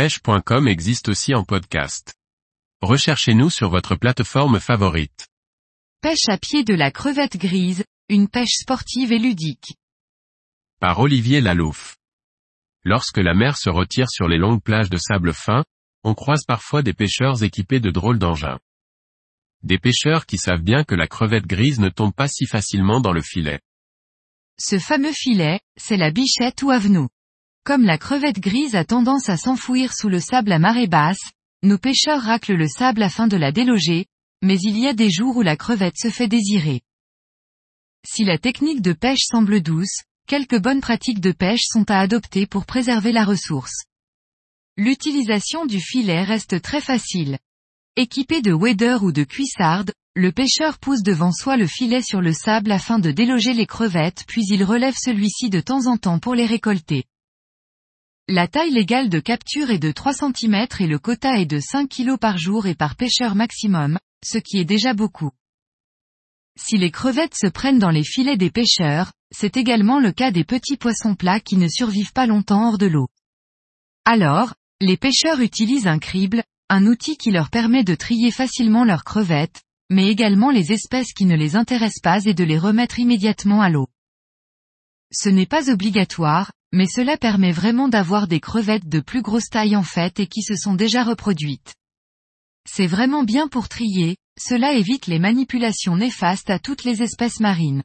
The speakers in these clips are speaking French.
pêche.com existe aussi en podcast. Recherchez-nous sur votre plateforme favorite. Pêche à pied de la crevette grise, une pêche sportive et ludique. Par Olivier Lalouf. Lorsque la mer se retire sur les longues plages de sable fin, on croise parfois des pêcheurs équipés de drôles d'engins. Des pêcheurs qui savent bien que la crevette grise ne tombe pas si facilement dans le filet. Ce fameux filet, c'est la bichette ou avenue. Comme la crevette grise a tendance à s'enfouir sous le sable à marée basse, nos pêcheurs raclent le sable afin de la déloger, mais il y a des jours où la crevette se fait désirer. Si la technique de pêche semble douce, quelques bonnes pratiques de pêche sont à adopter pour préserver la ressource. L'utilisation du filet reste très facile. Équipé de waders ou de cuissardes, le pêcheur pousse devant soi le filet sur le sable afin de déloger les crevettes puis il relève celui-ci de temps en temps pour les récolter. La taille légale de capture est de 3 cm et le quota est de 5 kg par jour et par pêcheur maximum, ce qui est déjà beaucoup. Si les crevettes se prennent dans les filets des pêcheurs, c'est également le cas des petits poissons plats qui ne survivent pas longtemps hors de l'eau. Alors, les pêcheurs utilisent un crible, un outil qui leur permet de trier facilement leurs crevettes, mais également les espèces qui ne les intéressent pas et de les remettre immédiatement à l'eau. Ce n'est pas obligatoire, mais cela permet vraiment d'avoir des crevettes de plus grosse taille en fait et qui se sont déjà reproduites. C'est vraiment bien pour trier, cela évite les manipulations néfastes à toutes les espèces marines.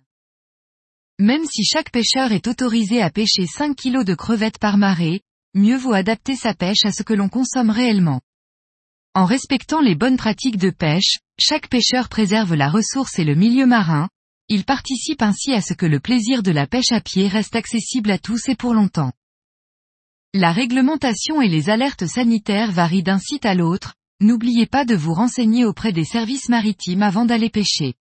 Même si chaque pêcheur est autorisé à pêcher 5 kg de crevettes par marée, mieux vaut adapter sa pêche à ce que l'on consomme réellement. En respectant les bonnes pratiques de pêche, chaque pêcheur préserve la ressource et le milieu marin, il participe ainsi à ce que le plaisir de la pêche à pied reste accessible à tous et pour longtemps. La réglementation et les alertes sanitaires varient d'un site à l'autre, n'oubliez pas de vous renseigner auprès des services maritimes avant d'aller pêcher.